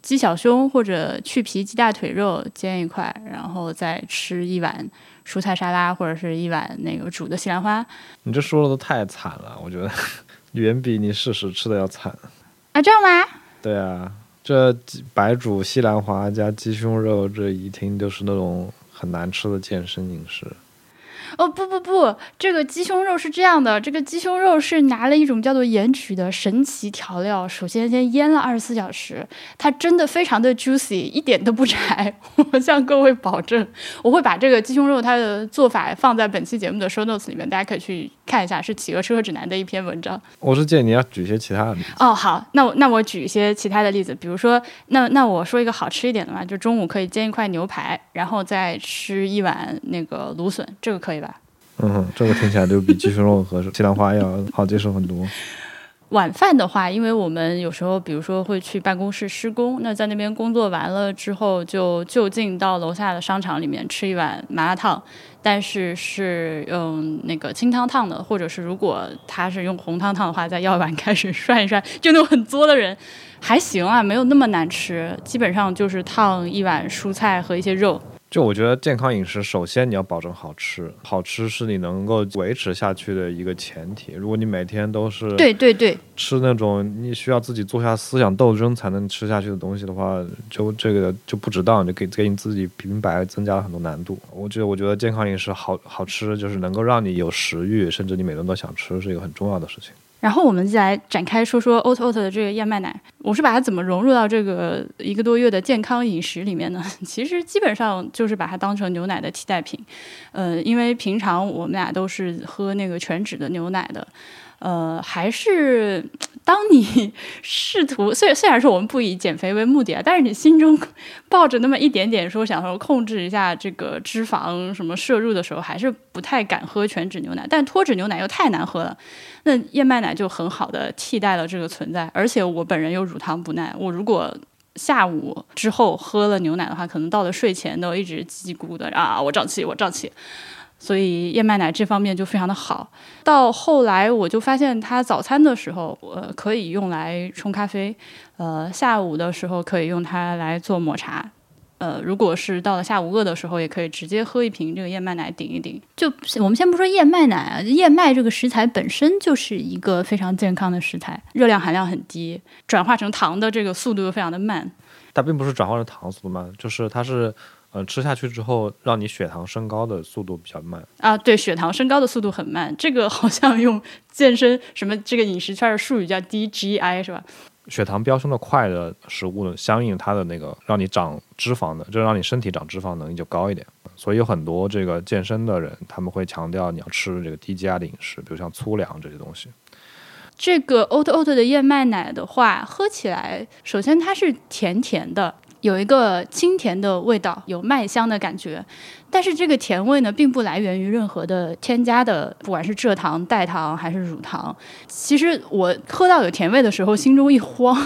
鸡小胸或者去皮鸡大腿肉煎一块，然后再吃一碗蔬菜沙拉或者是一碗那个煮的西兰花。你这说的都太惨了，我觉得远比你事实吃的要惨。啊，这样吗？对啊，这白煮西兰花加鸡胸肉，这一听就是那种很难吃的健身饮食。哦不不不，这个鸡胸肉是这样的，这个鸡胸肉是拿了一种叫做盐曲的神奇调料，首先先腌了二十四小时，它真的非常的 juicy，一点都不柴。我向各位保证，我会把这个鸡胸肉它的做法放在本期节目的 show notes 里面，大家可以去看一下，是企鹅吃喝指南的一篇文章。我是建议你要举一些其他的例子。哦好，那我那我举一些其他的例子，比如说，那那我说一个好吃一点的嘛，就中午可以煎一块牛排，然后再吃一碗那个芦笋，这个可以吧？嗯，这个听起来就比鸡胸肉和西兰花要好接受很多。晚饭的话，因为我们有时候比如说会去办公室施工，那在那边工作完了之后，就就近到楼下的商场里面吃一碗麻辣烫，但是是用那个清汤烫的，或者是如果他是用红汤烫的话，再要一碗开水涮一涮，就那种很作的人还行啊，没有那么难吃，基本上就是烫一碗蔬菜和一些肉。就我觉得健康饮食，首先你要保证好吃，好吃是你能够维持下去的一个前提。如果你每天都是对对对，吃那种你需要自己做下思想斗争才能吃下去的东西的话，就这个就不值当，就给给你自己平白增加了很多难度。我觉得，我觉得健康饮食好好吃，就是能够让你有食欲，甚至你每顿都想吃，是一个很重要的事情。然后我们再来展开说说 Oat Oat 的这个燕麦奶，我是把它怎么融入到这个一个多月的健康饮食里面呢？其实基本上就是把它当成牛奶的替代品，呃，因为平常我们俩都是喝那个全脂的牛奶的。呃，还是当你 试图虽虽然说我们不以减肥为目的啊，但是你心中 抱着那么一点点说想说控制一下这个脂肪什么摄入的时候，还是不太敢喝全脂牛奶。但脱脂牛奶又太难喝了，那燕麦奶就很好的替代了这个存在。而且我本人又乳糖不耐，我如果下午之后喝了牛奶的话，可能到了睡前都一直叽叽咕咕的啊，我胀气，我胀气。所以燕麦奶这方面就非常的好。到后来我就发现，它早餐的时候，呃，可以用来冲咖啡；呃，下午的时候可以用它来做抹茶。呃，如果是到了下午饿的时候，也可以直接喝一瓶这个燕麦奶顶一顶。就我们先不说燕麦奶啊，燕麦这个食材本身就是一个非常健康的食材，热量含量很低，转化成糖的这个速度又非常的慢。它并不是转化成糖速度慢，就是它是。呃，吃下去之后，让你血糖升高的速度比较慢啊。对，血糖升高的速度很慢，这个好像用健身什么这个饮食圈的术语叫 DGI 是吧？血糖飙升的快的食物呢，相应它的那个让你长脂肪的，就让你身体长脂肪能力就高一点。所以有很多这个健身的人，他们会强调你要吃这个低 GI 的饮食，比如像粗粮这些东西。这个 Oat Oat 的燕麦奶的话，喝起来首先它是甜甜的。有一个清甜的味道，有麦香的感觉，但是这个甜味呢，并不来源于任何的添加的，不管是蔗糖、代糖还是乳糖。其实我喝到有甜味的时候，心中一慌，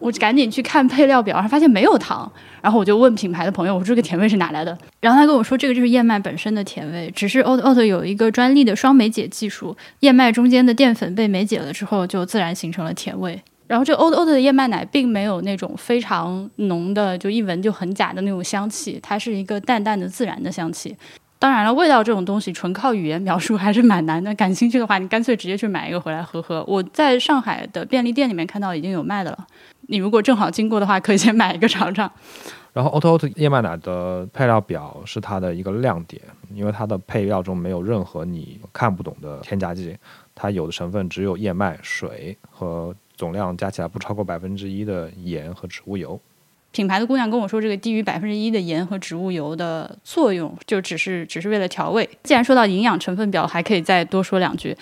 我赶紧去看配料表，发现没有糖。然后我就问品牌的朋友，我说这个甜味是哪来的？然后他跟我说，这个就是燕麦本身的甜味，只是 Oat Oat 有一个专利的双酶解技术，燕麦中间的淀粉被酶解了之后，就自然形成了甜味。然后这欧欧的燕麦奶并没有那种非常浓的，就一闻就很假的那种香气，它是一个淡淡的自然的香气。当然了，味道这种东西纯靠语言描述还是蛮难的。感兴趣的话，你干脆直接去买一个回来喝喝。我在上海的便利店里面看到已经有卖的了，你如果正好经过的话，可以先买一个尝尝。然后 Oat Oat 燕麦奶的配料表是它的一个亮点，因为它的配料中没有任何你看不懂的添加剂，它有的成分只有燕麦、水和。总量加起来不超过百分之一的盐和植物油。品牌的姑娘跟我说，这个低于百分之一的盐和植物油的作用，就只是只是为了调味。既然说到营养成分表，还可以再多说两句。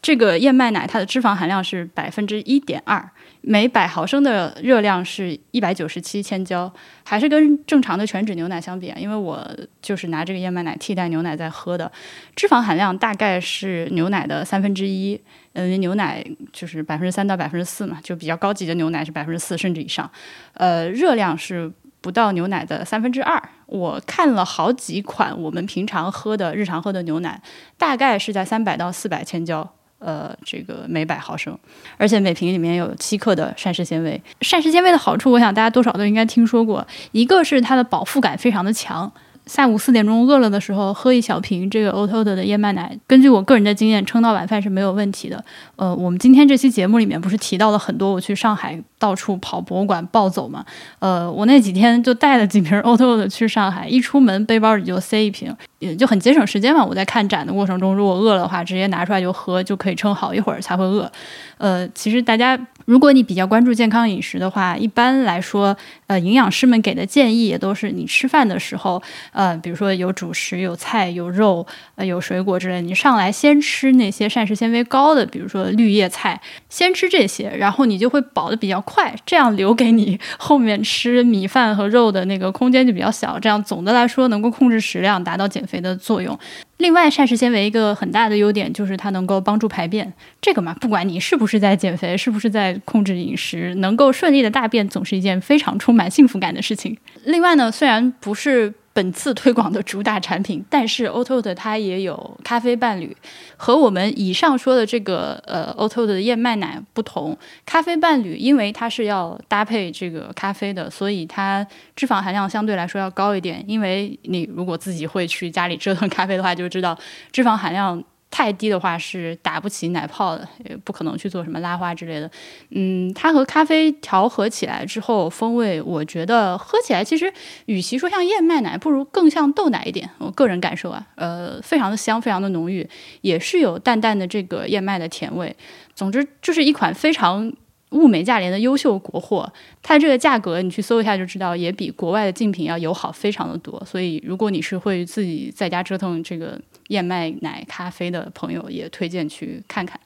这个燕麦奶它的脂肪含量是百分之一点二。每百毫升的热量是一百九十七千焦，还是跟正常的全脂牛奶相比啊？因为我就是拿这个燕麦奶替代牛奶在喝的，脂肪含量大概是牛奶的三分之一。嗯，牛奶就是百分之三到百分之四嘛，就比较高级的牛奶是百分之四甚至以上。呃，热量是不到牛奶的三分之二。我看了好几款我们平常喝的日常喝的牛奶，大概是在三百到四百千焦。呃，这个每百毫升，而且每瓶里面有七克的膳食纤维。膳食纤维的好处，我想大家多少都应该听说过。一个是它的饱腹感非常的强，下午四点钟饿了的时候，喝一小瓶这个 O T O 的燕麦奶，根据我个人的经验，撑到晚饭是没有问题的。呃，我们今天这期节目里面不是提到了很多我去上海到处跑博物馆暴走嘛？呃，我那几天就带了几瓶 Oat Oat 去上海，一出门背包里就塞一瓶。也就很节省时间嘛。我在看展的过程中，如果饿了的话，直接拿出来就喝，就可以撑好一会儿才会饿。呃，其实大家，如果你比较关注健康饮食的话，一般来说，呃，营养师们给的建议也都是你吃饭的时候，呃，比如说有主食、有菜、有肉、呃，有水果之类，你上来先吃那些膳食纤维高的，比如说绿叶菜，先吃这些，然后你就会饱的比较快，这样留给你后面吃米饭和肉的那个空间就比较小。这样总的来说能够控制食量，达到减。肥的作用，另外，膳食纤维一个很大的优点就是它能够帮助排便。这个嘛，不管你是不是在减肥，是不是在控制饮食，能够顺利的大便总是一件非常充满幸福感的事情。另外呢，虽然不是。本次推广的主打产品，但是 o t o 的它也有咖啡伴侣，和我们以上说的这个呃 o t o 的燕麦奶不同，咖啡伴侣因为它是要搭配这个咖啡的，所以它脂肪含量相对来说要高一点。因为你如果自己会去家里折腾咖啡的话，就知道脂肪含量。太低的话是打不起奶泡的，也不可能去做什么拉花之类的。嗯，它和咖啡调和起来之后，风味我觉得喝起来其实与其说像燕麦奶，不如更像豆奶一点。我个人感受啊，呃，非常的香，非常的浓郁，也是有淡淡的这个燕麦的甜味。总之，就是一款非常。物美价廉的优秀国货，它这个价格你去搜一下就知道，也比国外的竞品要友好非常的多。所以，如果你是会自己在家折腾这个燕麦奶咖啡的朋友，也推荐去看看。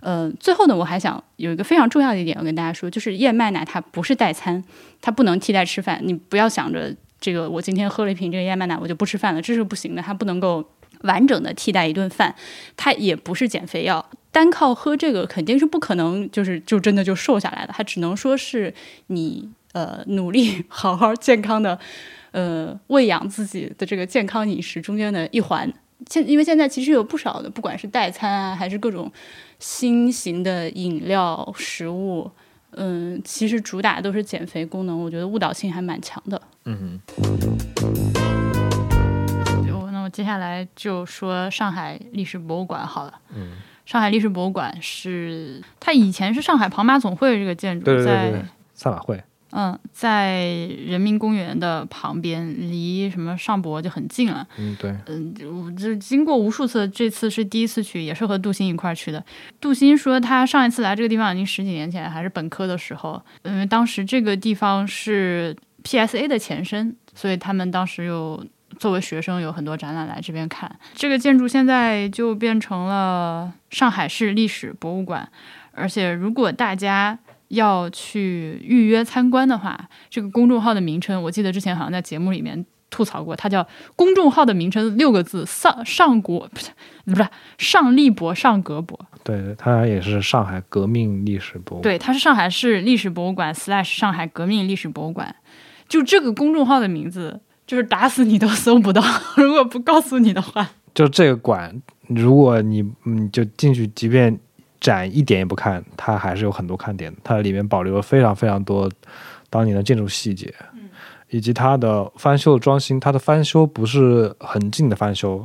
呃，最后呢，我还想有一个非常重要的一点要跟大家说，就是燕麦奶它不是代餐，它不能替代吃饭。你不要想着这个，我今天喝了一瓶这个燕麦奶，我就不吃饭了，这是不行的，它不能够。完整的替代一顿饭，它也不是减肥药，单靠喝这个肯定是不可能，就是就真的就瘦下来的。它只能说是你呃努力好好健康的 呃喂养自己的这个健康饮食中间的一环。现因为现在其实有不少的，不管是代餐啊，还是各种新型的饮料食物，嗯，其实主打都是减肥功能，我觉得误导性还蛮强的。嗯。接下来就说上海历史博物馆好了。嗯，上海历史博物馆是它以前是上海庞马总会这个建筑，在赛马会。嗯，在人民公园的旁边，离什么上博就很近了。嗯，对。嗯，我就经过无数次，这次是第一次去，也是和杜鑫一块儿去的。杜鑫说他上一次来这个地方已经十几年前，还是本科的时候。因为当时这个地方是 PSA 的前身，所以他们当时又。作为学生，有很多展览来这边看。这个建筑现在就变成了上海市历史博物馆，而且如果大家要去预约参观的话，这个公众号的名称，我记得之前好像在节目里面吐槽过，它叫公众号的名称六个字：上上国不是不是上立博上格博。对，它也是上海革命历史博物馆。对，它是上海市历史博物馆上海革命历史博物馆。就这个公众号的名字。就是打死你都搜不到，如果不告诉你的话。就这个馆，如果你嗯就进去，即便展一点也不看，它还是有很多看点。它里面保留了非常非常多当年的建筑细节，以及它的翻修的装新。它的翻修不是很近的翻修，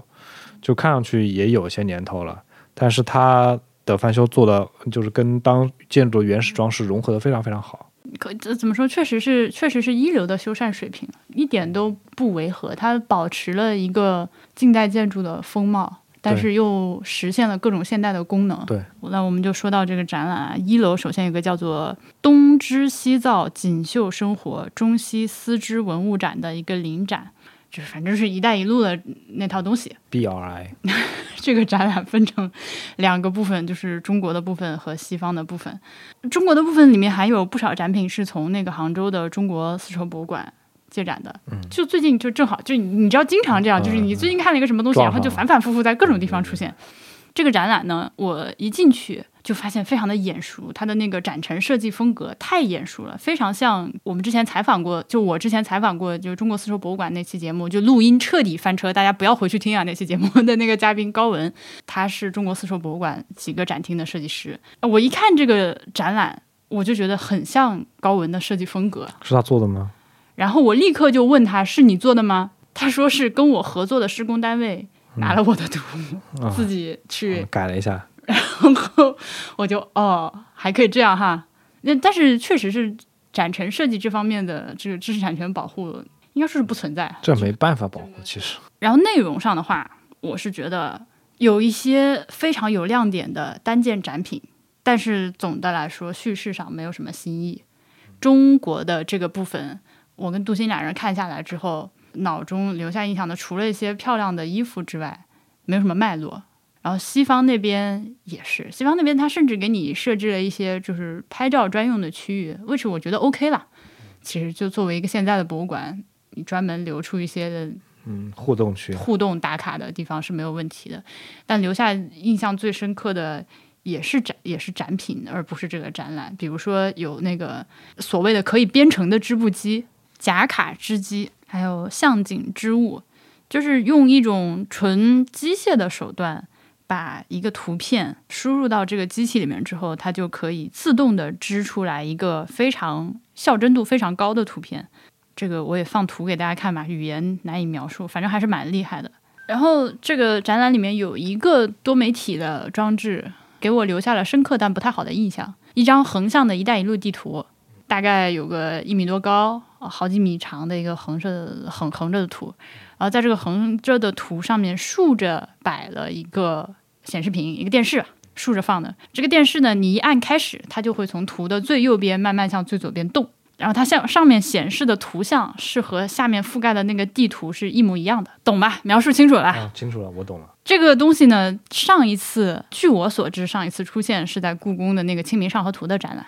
就看上去也有些年头了，但是它的翻修做的就是跟当建筑原始装饰融合的非常非常好。可这怎么说？确实是，确实是一流的修缮水平，一点都不违和。它保持了一个近代建筑的风貌，但是又实现了各种现代的功能。对，那我们就说到这个展览啊，一楼首先有个叫做“东织西造锦绣生活中西丝织文物展”的一个临展。就是反正是一带一路的那套东西。B R I，这个展览分成两个部分，就是中国的部分和西方的部分。中国的部分里面还有不少展品是从那个杭州的中国丝绸博物馆借展的。嗯，就最近就正好就你知道经常这样，就是你最近看了一个什么东西，然后就反反复复在各种地方出现。这个展览呢，我一进去。就发现非常的眼熟，它的那个展陈设计风格太眼熟了，非常像我们之前采访过，就我之前采访过，就是中国丝绸博物馆那期节目，就录音彻底翻车，大家不要回去听啊那期节目的那个嘉宾高文，他是中国丝绸博物馆几个展厅的设计师，我一看这个展览，我就觉得很像高文的设计风格，是他做的吗？然后我立刻就问他是你做的吗？他说是跟我合作的施工单位拿了我的图，自己去改了一下。然后我就哦，还可以这样哈。那但是确实是展陈设计这方面的这个知识产权保护，应该说是不存在。这没办法保护，其实。然后内容上的话，我是觉得有一些非常有亮点的单件展品，但是总的来说叙事上没有什么新意。中国的这个部分，我跟杜鑫俩人看下来之后，脑中留下印象的，除了一些漂亮的衣服之外，没有什么脉络。然后西方那边也是，西方那边他甚至给你设置了一些就是拍照专用的区域，which 我觉得 OK 了。其实就作为一个现在的博物馆，你专门留出一些嗯，互动区，互动打卡的地方是没有问题的。但留下印象最深刻的也是展也是展品，而不是这个展览。比如说有那个所谓的可以编程的织布机、假卡织机，还有象景织物，就是用一种纯机械的手段。把一个图片输入到这个机器里面之后，它就可以自动的织出来一个非常校真度非常高的图片。这个我也放图给大家看吧，语言难以描述，反正还是蛮厉害的。然后这个展览里面有一个多媒体的装置，给我留下了深刻但不太好的印象。一张横向的一带一路地图，大概有个一米多高、好几米长的一个横着横横着的图，然后在这个横着的图上面竖着摆了一个。显示屏一个电视竖着放的，这个电视呢，你一按开始，它就会从图的最右边慢慢向最左边动，然后它向上面显示的图像是和下面覆盖的那个地图是一模一样的，懂吧？描述清楚了？清楚了，我懂了。这个东西呢，上一次据我所知，上一次出现是在故宫的那个《清明上河图》的展览。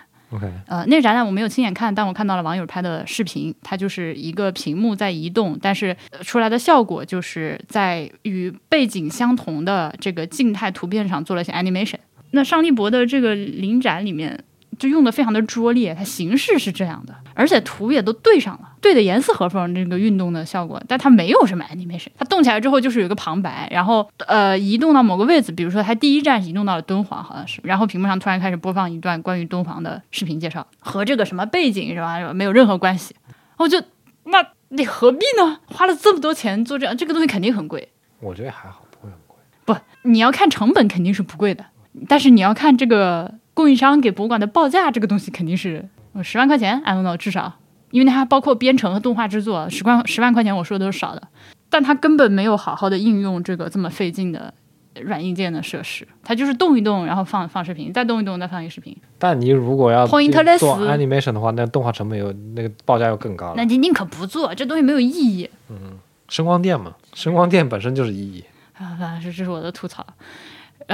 呃，那个展览我没有亲眼看，但我看到了网友拍的视频，它就是一个屏幕在移动，但是出来的效果就是在与背景相同的这个静态图片上做了一些 animation。那尚立博的这个临展里面。就用的非常的拙劣，它形式是这样的，而且图也都对上了，对的严丝合缝，这个运动的效果，但它没有什么 animation，它动起来之后就是有一个旁白，然后呃移动到某个位置，比如说它第一站移动到了敦煌，好像是，然后屏幕上突然开始播放一段关于敦煌的视频介绍，和这个什么背景是吧，没有任何关系，我就那你何必呢？花了这么多钱做这样，这个东西肯定很贵。我觉得还好，不会很贵。不，你要看成本肯定是不贵的，但是你要看这个。供应商给博物馆的报价，这个东西肯定是十万块钱，I don't know，至少，因为它还包括编程和动画制作，十万十万块钱，我说的都是少的，但它根本没有好好的应用这个这么费劲的软硬件的设施，它就是动一动，然后放放视频，再动一动，再放一个视频。但你如果要做 animation 的话，那动画成本又那个报价又更高了。那你宁可不做，这东西没有意义。嗯，声光电嘛，声光电本身就是意义。啊，反正是这是我的吐槽。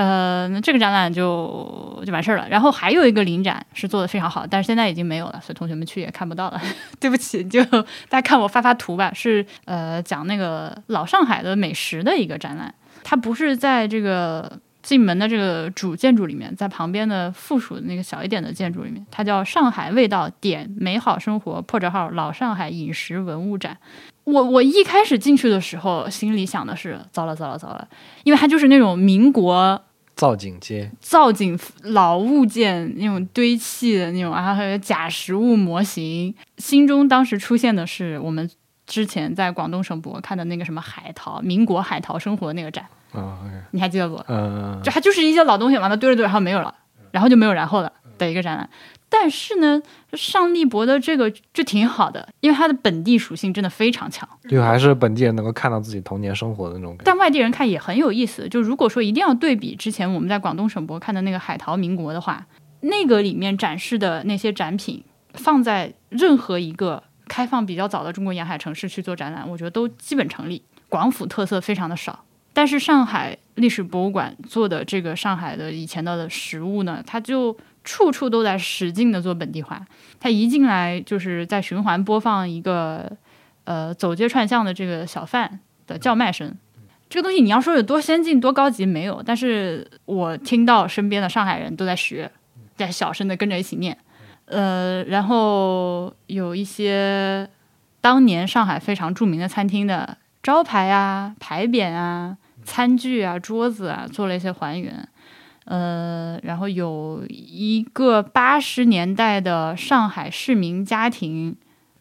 呃，那这个展览就就完事儿了。然后还有一个临展是做的非常好，但是现在已经没有了，所以同学们去也看不到了。对不起，就大家看我发发图吧。是呃，讲那个老上海的美食的一个展览。它不是在这个进门的这个主建筑里面，在旁边的附属的那个小一点的建筑里面。它叫“上海味道点美好生活”破折号老上海饮食文物展。我我一开始进去的时候，心里想的是糟了糟了糟了，因为它就是那种民国造景街、造景老物件那种堆砌的那种，然后还有假实物模型。心中当时出现的是我们之前在广东省博看的那个什么海淘民国海淘生活那个展。啊，你还记得不？嗯，就它就是一些老东西完了堆着堆，然后没有了，然后就没有然后了的一个展览。但是呢，上立博的这个就挺好的，因为它的本地属性真的非常强，就还是本地人能够看到自己童年生活的那种感觉。但外地人看也很有意思。就如果说一定要对比之前我们在广东省博看的那个海淘民国的话，那个里面展示的那些展品，放在任何一个开放比较早的中国沿海城市去做展览，我觉得都基本成立。广府特色非常的少，但是上海历史博物馆做的这个上海的以前的实物呢，它就。处处都在使劲的做本地化，他一进来就是在循环播放一个呃走街串巷的这个小贩的叫卖声。这个东西你要说有多先进多高级没有，但是我听到身边的上海人都在学，在小声的跟着一起念。呃，然后有一些当年上海非常著名的餐厅的招牌啊、牌匾啊、餐具啊、桌子啊，做了一些还原。呃，然后有一个八十年代的上海市民家庭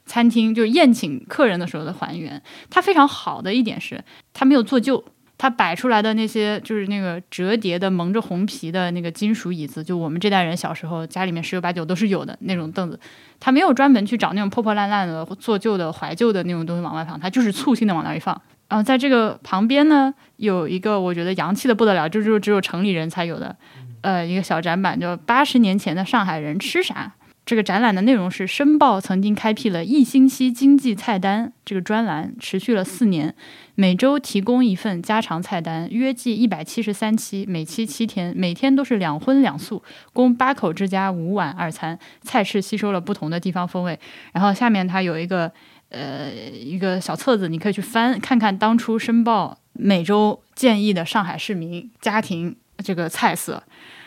餐厅，就是宴请客人的时候的还原。它非常好的一点是，它没有做旧，它摆出来的那些就是那个折叠的蒙着红皮的那个金属椅子，就我们这代人小时候家里面十有八九都是有的那种凳子。它没有专门去找那种破破烂烂的、做旧的、怀旧的那种东西往外放，它就是粗心的往那一放。然后在这个旁边呢，有一个我觉得洋气的不得了，就是只有城里人才有的，呃，一个小展板，叫八十年前的上海人吃啥。这个展览的内容是申报曾经开辟了一星期经济菜单这个专栏，持续了四年，每周提供一份家常菜单，约计一百七十三期，每期七天，每天都是两荤两素，供八口之家五碗二餐，菜式吸收了不同的地方风味。然后下面它有一个。呃一个小册子，你可以去翻看看当初申报每周建议的上海市民家庭这个菜色。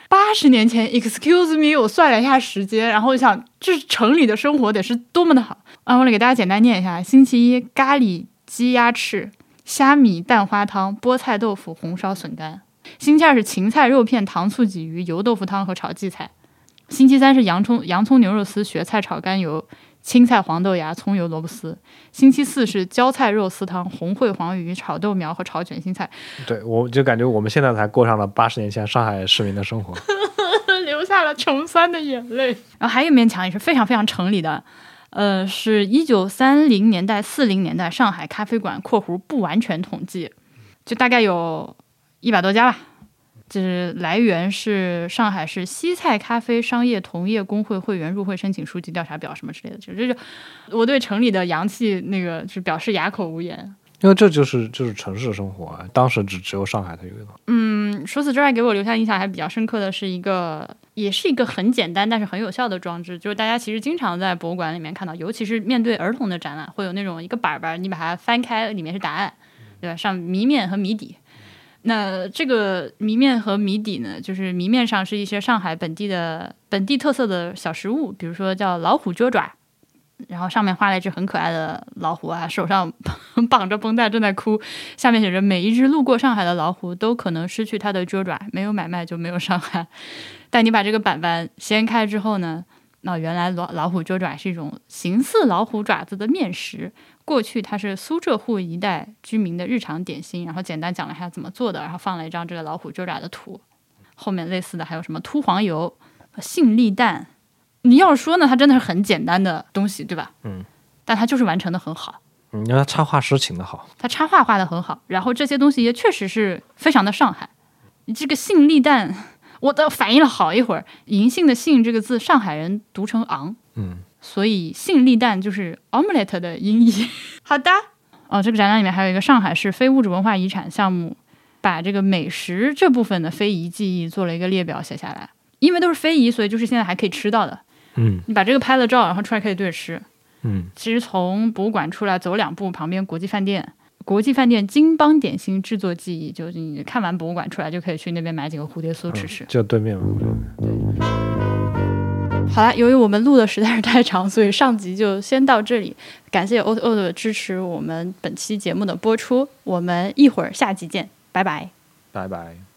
八十年前，excuse me，我算了一下时间，然后我想，这城里的生活得是多么的好啊！我来给大家简单念一下：星期一，咖喱鸡鸭翅、虾米蛋花汤、菠菜豆腐、红烧笋干；星期二是芹菜肉片、糖醋鲫鱼、油豆腐汤和炒荠菜；星期三是洋葱洋葱牛肉丝、雪菜炒干油。青菜黄豆芽、葱油萝卜丝。星期四是浇菜肉丝汤、红烩黄鱼、炒豆苗和炒卷心菜。对，我就感觉我们现在才过上了八十年前上海市民的生活，流下了穷酸的眼泪。然后还有一面墙也是非常非常城里的，呃，是一九三零年代、四零年代上海咖啡馆（括弧不完全统计），就大概有一百多家吧。就是来源是上海市西菜咖啡商业同业工会会员入会申请书及调查表什么之类的，就这就我对城里的洋气那个是表示哑口无言。因为这就是就是城市生活啊，当时只只有上海才有的。嗯，除此之外，给我留下印象还比较深刻的是一个，也是一个很简单但是很有效的装置，就是大家其实经常在博物馆里面看到，尤其是面对儿童的展览，会有那种一个板板，你把它翻开，里面是答案，对吧？上谜面和谜底。那这个谜面和谜底呢，就是谜面上是一些上海本地的本地特色的小食物，比如说叫老虎脚爪，然后上面画了一只很可爱的老虎啊，手上 绑着绷带正在哭，下面写着每一只路过上海的老虎都可能失去它的脚爪，没有买卖就没有伤害。但你把这个板板掀开之后呢，那原来老老虎脚爪是一种形似老虎爪子的面食。过去它是苏浙沪一带居民的日常点心，然后简单讲了一下怎么做的，然后放了一张这个老虎撅爪的图。后面类似的还有什么秃黄油、杏粒蛋。你要说呢，它真的是很简单的东西，对吧？嗯。但它就是完成的很好。嗯，因为它插画师请的好。他插画画的很好，然后这些东西也确实是非常的上海。你这个杏粒蛋，我都反应了好一会儿，银杏的杏这个字，上海人读成昂。嗯。所以杏粒蛋就是 omelette 的音译。好的，哦，这个展览里面还有一个上海市非物质文化遗产项目，把这个美食这部分的非遗记忆做了一个列表写下来。因为都是非遗，所以就是现在还可以吃到的。嗯，你把这个拍了照，然后出来可以对着吃。嗯，其实从博物馆出来走两步，旁边国际饭店，国际饭店金邦点心制作技艺，就是你看完博物馆出来就可以去那边买几个蝴蝶酥吃吃。就对面嘛。对。好了，由于我们录的实在是太长，所以上集就先到这里。感谢 O O 的支持，我们本期节目的播出，我们一会儿下集见，拜拜，拜拜。